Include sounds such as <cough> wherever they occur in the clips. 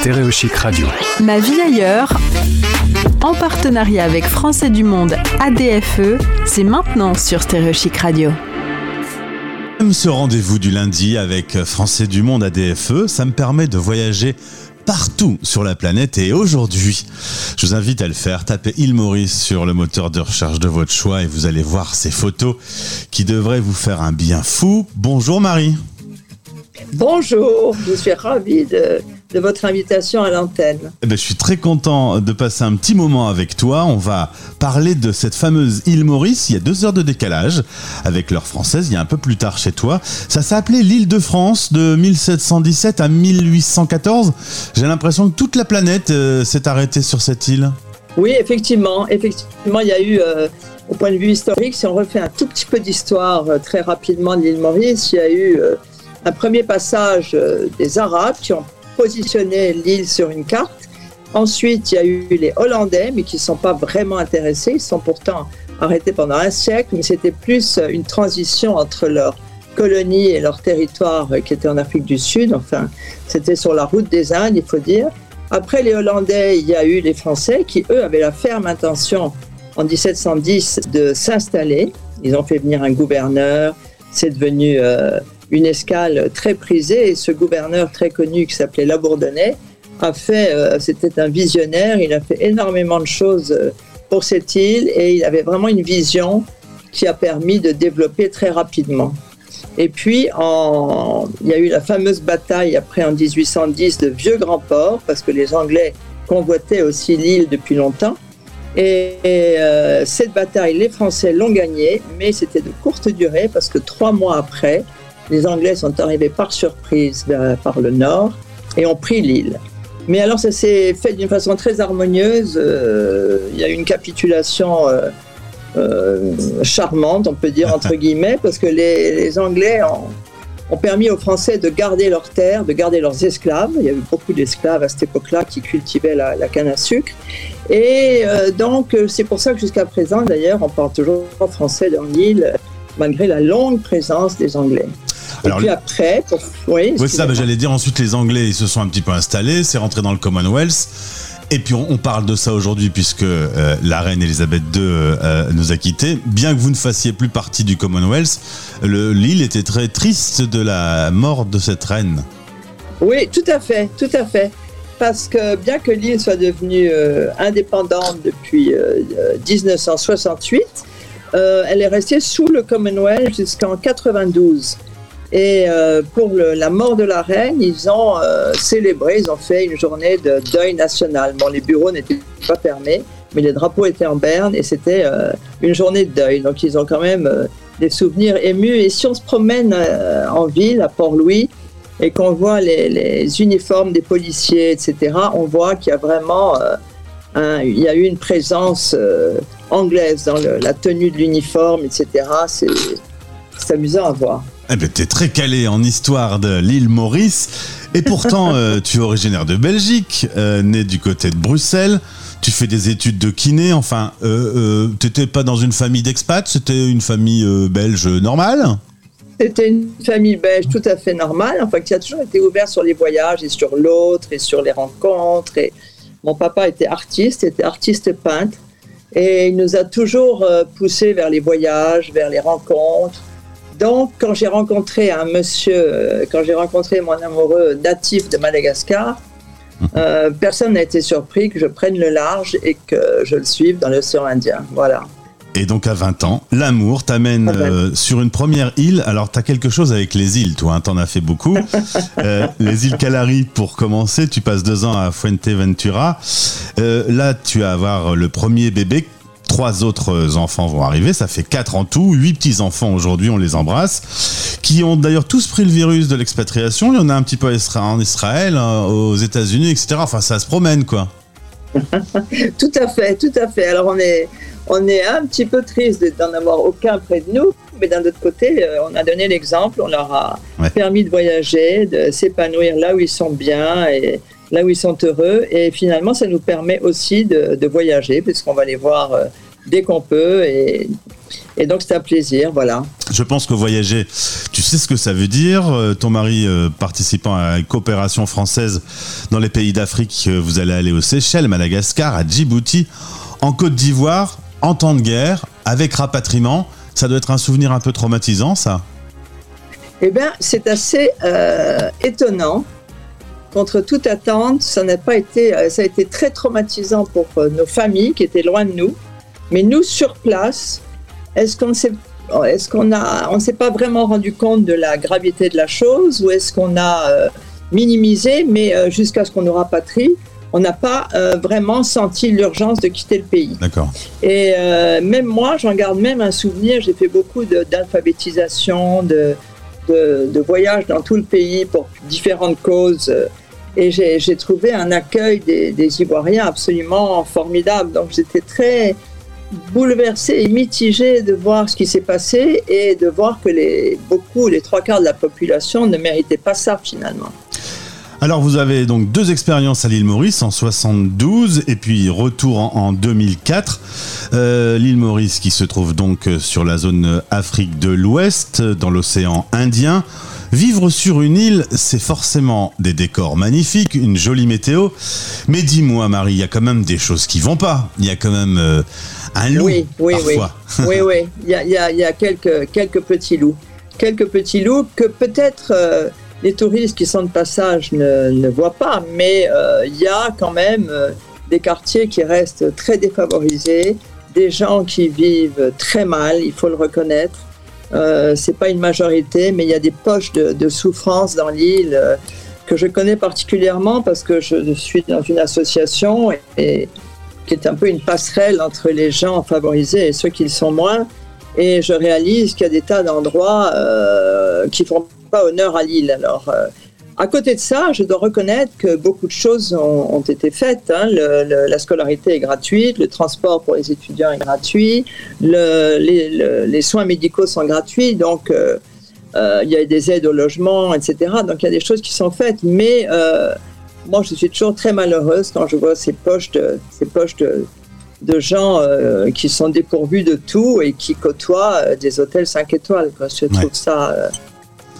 Stéréochic Radio. Ma vie ailleurs, en partenariat avec Français du Monde ADFE, c'est maintenant sur Stéréochic Radio. Ce rendez-vous du lundi avec Français du Monde ADFE, ça me permet de voyager partout sur la planète et aujourd'hui, je vous invite à le faire. Tapez Île Maurice sur le moteur de recherche de votre choix et vous allez voir ces photos qui devraient vous faire un bien fou. Bonjour Marie. Bonjour, je suis ravie de, votre invitation à l'antenne. Eh ben, je suis très content de passer un petit moment avec toi. On va parler de cette fameuse île Maurice. Il y a deux heures de décalage avec l'heure française. Il y a un peu plus tard chez toi. Ça s'appelait l'île de France de 1717 à 1814. J'ai l'impression que toute la planète euh, s'est arrêtée sur cette île. Oui, effectivement. Effectivement, il y a eu, euh, au point de vue historique, si on refait un tout petit peu d'histoire euh, très rapidement de l'île Maurice, il y a eu un premier passage des Arabes qui ont positionné l'île sur une carte. Ensuite, il y a eu les Hollandais, mais qui ne sont pas vraiment intéressés. Ils sont pourtant arrêtés pendant un siècle, mais c'était plus une transition entre leur colonie et leur territoire euh, qui était en Afrique du Sud. Enfin, c'était sur la route des Indes, il faut dire. Après les Hollandais, il y a eu les Français qui, eux, avaient la ferme intention en 1710 de s'installer. Ils ont fait venir un gouverneur. C'est devenu euh, une escale très prisée. Et ce gouverneur très connu qui s'appelait Labourdonnais a fait, euh, c'était un visionnaire, il a fait énormément de choses euh, pour cette île et il avait vraiment une vision qui a permis de développer très rapidement. Et puis, il y a eu la fameuse bataille après en 1810 de Vieux Grand Port, parce que les Anglais convoitaient aussi l'île depuis longtemps. Et, euh, cette bataille, les Français l'ont gagnée, mais c'était de courte durée, parce que trois mois après, les Anglais sont arrivés par surprise par le nord et ont pris l'île. Mais alors ça s'est fait d'une façon très harmonieuse. Euh, il y a eu une capitulation euh, euh, charmante, on peut dire entre <laughs> guillemets, parce que les, Anglais ont, permis aux Français de garder leurs terres, de garder leurs esclaves. Il y a eu beaucoup d'esclaves à cette époque-là qui cultivaient la, canne à sucre. Et donc c'est pour ça que jusqu'à présent, d'ailleurs, on parle toujours français dans l'île, malgré la longue présence des Anglais. Et puis après, oui, ça, bah, j'allais dire ensuite les Anglais ils se sont un petit peu installés, c'est rentré dans le Commonwealth. Et puis on, parle de ça aujourd'hui puisque euh, la reine Elisabeth II euh, nous a quittés. Bien que vous ne fassiez plus partie du Commonwealth, l'île était très triste de la mort de cette reine. Oui, tout à fait, tout à fait. Parce que bien que l'île soit devenue euh, indépendante depuis 1968, elle est restée sous le Commonwealth jusqu'en 92. Et euh, pour la mort de la reine, ils ont euh, célébré, ils ont fait une journée de deuil national. Bon, les bureaux n'étaient pas fermés, mais les drapeaux étaient en berne et c'était euh, une journée de deuil. Donc ils ont quand même des souvenirs émus. Et si on se promène en ville, à Port-Louis, et qu'on voit les, uniformes des policiers, etc., on voit qu'il y a vraiment il y a eu une présence anglaise dans la tenue de l'uniforme, etc. C'est amusant à voir. Eh ben, t'es très calé en histoire de l'île Maurice. Et pourtant, <laughs> euh, tu es originaire de Belgique, euh, né du côté de Bruxelles. Tu fais des études de kiné. Enfin, euh, t'étais pas dans une famille d'expats, c'était une famille belge normale? C'était une famille belge tout à fait normale, enfin qui a toujours été ouvert sur les voyages et sur l'autre et sur les rencontres. Et mon papa était artiste, était artiste peintre. Et il nous a toujours poussés vers les voyages, vers les rencontres. Donc, quand j'ai rencontré un monsieur, euh, quand j'ai rencontré mon amoureux natif de Madagascar, mhm. euh, personne n'a été surpris que je prenne le large et que je le suive dans l'océan Indien. Voilà. Et donc à 20 ans, l'amour t'amène euh, sur une première île. Alors tu as quelque chose avec les îles, toi, hein, t'en as fait beaucoup. <laughs> les îles Calari pour commencer, tu passes deux ans à Fuenteventura. là, tu vas avoir le premier bébé trois autres enfants vont arriver, ça fait quatre en tout, huit petits enfants aujourd'hui, on les embrasse, qui ont d'ailleurs tous pris le virus de l'expatriation. Il y en a un petit peu en Israël, hein, aux États-Unis, etc. Enfin, ça se promène, quoi. <laughs> tout à fait, tout à fait. Alors on est, on est un petit peu triste d'en avoir aucun près de nous, mais d'un autre côté, euh, on a donné l'exemple, on leur a permis de voyager, de s'épanouir là où ils sont bien et là où ils sont heureux. Et finalement, ça nous permet aussi de, voyager, puisqu'on va les voir euh, dès qu'on peut. Et, et donc c'est un plaisir, voilà. Je pense que voyager, tu sais ce que ça veut dire. Euh, ton mari participant à une coopération française dans les pays d'Afrique, vous allez aller aux Seychelles, Madagascar, à Djibouti, en Côte d'Ivoire, en temps de guerre, avec rapatriement. Ça doit être un souvenir un peu traumatisant, ça Eh bien, c'est assez étonnant contre toute attente, ça n'a pas été, euh, ça a été très traumatisant pour euh, nos familles qui étaient loin de nous. Mais nous, sur place, est-ce qu'on s'est, est-ce qu'on a, on s'est pas vraiment rendu compte de la gravité de la chose ou est-ce qu'on a euh, minimisé, mais jusqu'à ce qu'on nous rapatrie, on n'a pas vraiment senti l'urgence de quitter le pays. D'accord. Et même moi, j'en garde même un souvenir. J'ai fait beaucoup d'alphabétisation, de, de, voyages dans tout le pays pour différentes causes. Et j'ai trouvé un accueil des, des, Ivoiriens absolument formidable. Donc j'étais très bouleversée et mitigée de voir ce qui s'est passé et de voir que les, beaucoup, les trois quarts de la population ne méritaient pas ça finalement. Alors vous avez donc deux expériences à l'île Maurice en 72 et puis retour en, 2004. Euh, l'île Maurice qui se trouve donc sur la zone Afrique de l'Ouest dans l'océan Indien. Vivre sur une île, c'est forcément des décors magnifiques, une jolie météo. Mais dis-moi, Marie, il y a quand même des choses qui vont pas. Il y a quand même euh, un loup. Oui, oui, parfois. <laughs> oui. oui, oui. Il y a, il y a, quelques, quelques petits loups. Quelques petits loups que peut-être euh, les touristes qui sont de passage ne, voient pas. Mais euh, il y a quand même des quartiers qui restent très défavorisés, des gens qui vivent très mal, il faut le reconnaître. Euh, c'est pas une majorité, mais il y a des poches de, souffrance dans l'île euh, que je connais particulièrement parce que je suis dans une association et, qui est un peu une passerelle entre les gens favorisés et ceux qui le sont moins. Et je réalise qu'il y a des tas d'endroits euh, qui font pas honneur à l'île. Alors, euh, à côté de ça, je dois reconnaître que beaucoup de choses ont, été faites. Hein. la scolarité est gratuite, le transport pour les étudiants est gratuit, les, soins médicaux sont gratuits, donc euh, euh, il y a des aides au logement, etc. Donc il y a des choses qui sont faites, mais moi je suis toujours très malheureuse quand je vois ces poches de, ces poches de, gens qui sont dépourvus de tout et qui côtoient des hôtels 5 étoiles. Je trouve ça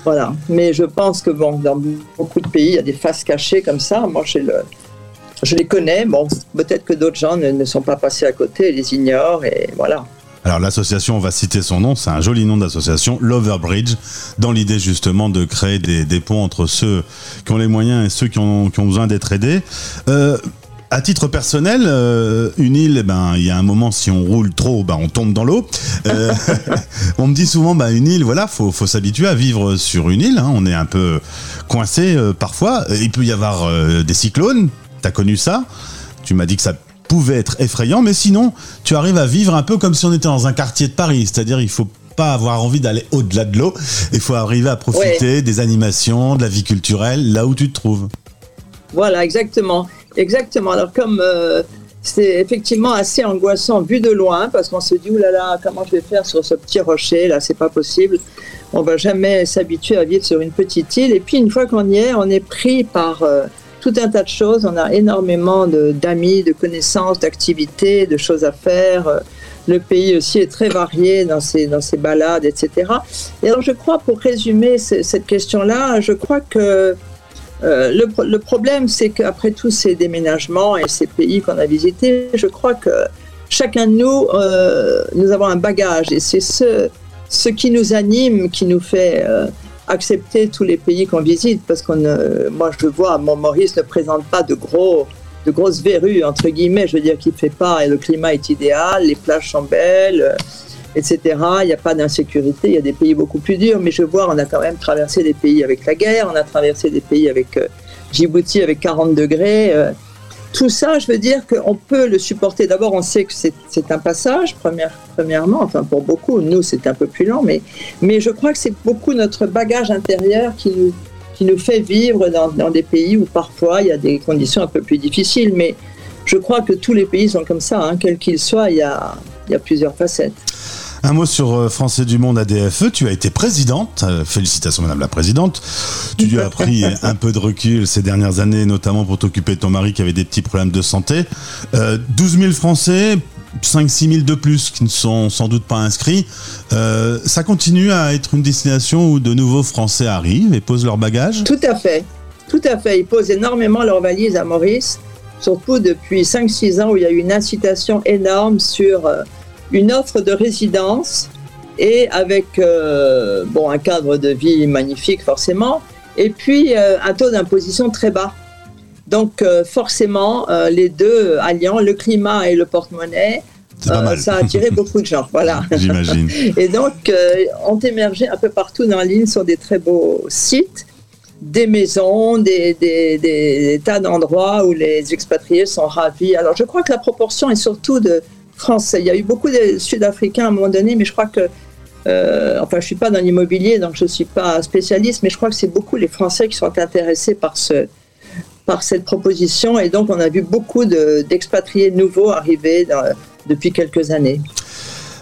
voilà. Mais je pense que bon, dans beaucoup de pays, il y a des faces cachées comme ça. Moi, le, je les connais. Bon, peut-être que d'autres gens ne, sont pas passés à côté, les ignorent et voilà. Alors l'association, on va citer son nom, c'est un joli nom d'association, l'Overbridge, dans l'idée justement de créer des, ponts entre ceux qui ont les moyens et ceux qui ont, qui ont besoin d'être aidés. Euh, à titre personnel, euh, une île, eh ben, il y a un moment, si on roule trop, ben, on tombe dans l'eau. Euh, <laughs> on me dit souvent, ben, une île, voilà, faut, faut s'habituer à vivre sur une île. Hein. On est un peu coincé euh, parfois. Il peut y avoir des cyclones. T'as connu ça Tu m'as dit que ça pouvait être effrayant, mais sinon, tu arrives à vivre un peu comme si on était dans un quartier de Paris. C'est-à-dire, il faut pas avoir envie d'aller au-delà de l'eau. Il faut arriver à profiter des animations, de la vie culturelle, là où tu te trouves. Voilà, exactement. Exactement. Alors comme euh, c'est effectivement assez angoissant vu de loin parce qu'on se dit oulala comment je vais faire sur ce petit rocher là c'est pas possible. On va jamais s'habituer à vivre sur une petite île et puis une fois qu'on y est on est pris par euh, tout un tas de choses. On a énormément d'amis, de, connaissances, d'activités, de choses à faire. Le pays aussi est très varié dans ses, dans ses balades, etc. Et alors je crois, pour résumer cette question-là, je crois que euh, le, problème, c'est qu'après tous ces déménagements et ces pays qu'on a visités, je crois que chacun de nous, euh, nous avons un bagage et c'est ce, ce qui nous anime, qui nous fait euh, accepter tous les pays qu'on visite. Parce que moi, je vois, mon Maurice ne présente pas de gros de grosses verrues, entre guillemets, je veux dire qu'il fait pas, et le climat est idéal, les plages sont belles, etc. Il n'y a pas d'insécurité, il y a des pays beaucoup plus durs, mais je vois, on a quand même traversé des pays avec la guerre, on a traversé des pays avec euh, Djibouti avec 40 degrés. Euh. tout ça, je veux dire qu'on peut le supporter. D'abord, on sait que c'est un passage, première, premièrement, enfin pour beaucoup, nous c'est un peu plus lent, mais, mais je crois que c'est beaucoup notre bagage intérieur qui nous, qui nous fait vivre dans, dans des pays où parfois il y a des conditions un peu plus difficiles. Mais je crois que tous les pays sont comme ça, hein, quels qu'ils soient, il y a, il y a plusieurs facettes. Un mot sur euh, Français du Monde ADFE. Tu as été présidente. Euh, félicitations, Madame la Présidente. Tu as pris <laughs> un peu de recul ces dernières années, notamment pour t'occuper de ton mari qui avait des petits problèmes de santé. 12 euh, 000 Français, 5-6 000 de plus qui ne sont sans doute pas inscrits. Euh, ça continue à être une destination où de nouveaux Français arrivent et posent leurs bagages Tout à fait. Tout à fait. Ils posent énormément leurs valises à Maurice, surtout depuis 5-6 ans où il y a eu une incitation énorme sur euh, une offre de résidence et avec euh, bon, un cadre de vie magnifique forcément, et puis euh, un taux d'imposition très bas. Donc forcément, les deux alliant le climat et le porte-monnaie, ça a attiré <laughs> beaucoup de gens. Voilà. J'imagine. Et donc, ont émergé un peu partout dans l'île sur des très beaux sites des maisons, des, des, tas d'endroits où les expatriés sont ravis. Alors je crois que la proportion est surtout de Français. Il y a eu beaucoup de Sud-Africains à un moment donné, mais je crois que, euh, enfin je ne suis pas dans l'immobilier, donc je ne suis pas spécialiste, mais je crois que c'est beaucoup les Français qui sont intéressés par, ce, par cette proposition. Et donc on a vu beaucoup d'expatriés nouveaux arriver depuis quelques années.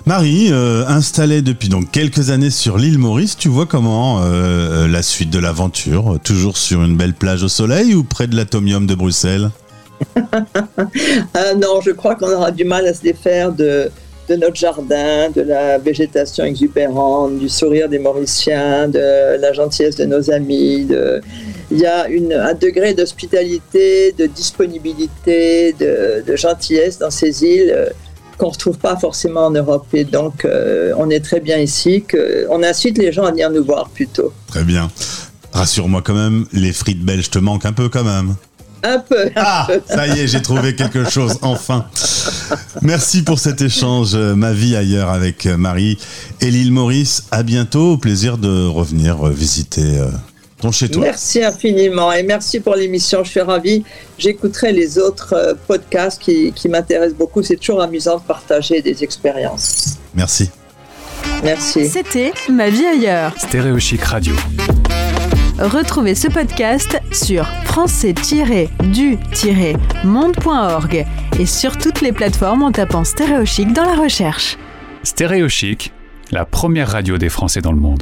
Marie, euh, installée depuis donc quelques années sur l'île Maurice, tu vois comment euh, la suite de l'aventure? Toujours sur une belle plage au soleil ou près de l'atomium de Bruxelles? <laughs> ah Non, je crois qu'on aura du mal à se défaire de, notre jardin, de la végétation exubérante, du sourire des Mauriciens, de la gentillesse de nos amis. Il y a un degré d'hospitalité, de disponibilité, de, de, gentillesse dans ces îles qu'on ne retrouve pas forcément en Europe. Et donc, euh, on est très bien ici. Que, on incite les gens à venir nous voir plutôt. Très bien. Rassure-moi quand même, les frites belges te manquent un peu quand même. Un peu. ah, ça y est, j'ai trouvé quelque chose, enfin. Merci pour cet échange, euh, ma vie ailleurs avec euh, Marie et l'île Maurice. À bientôt, au plaisir de revenir visiter chez toi. Merci infiniment et merci pour l'émission. Je suis ravie. J'écouterai les autres euh, podcasts qui, qui m'intéressent beaucoup. C'est toujours amusant de partager des expériences. Merci. Merci. C'était Ma vie ailleurs. Stéréochic Radio. Retrouvez ce podcast sur français-du-monde.org et sur toutes les plateformes en tapant Stéréochic dans la recherche. Stéréochic, la première radio des Français dans le monde.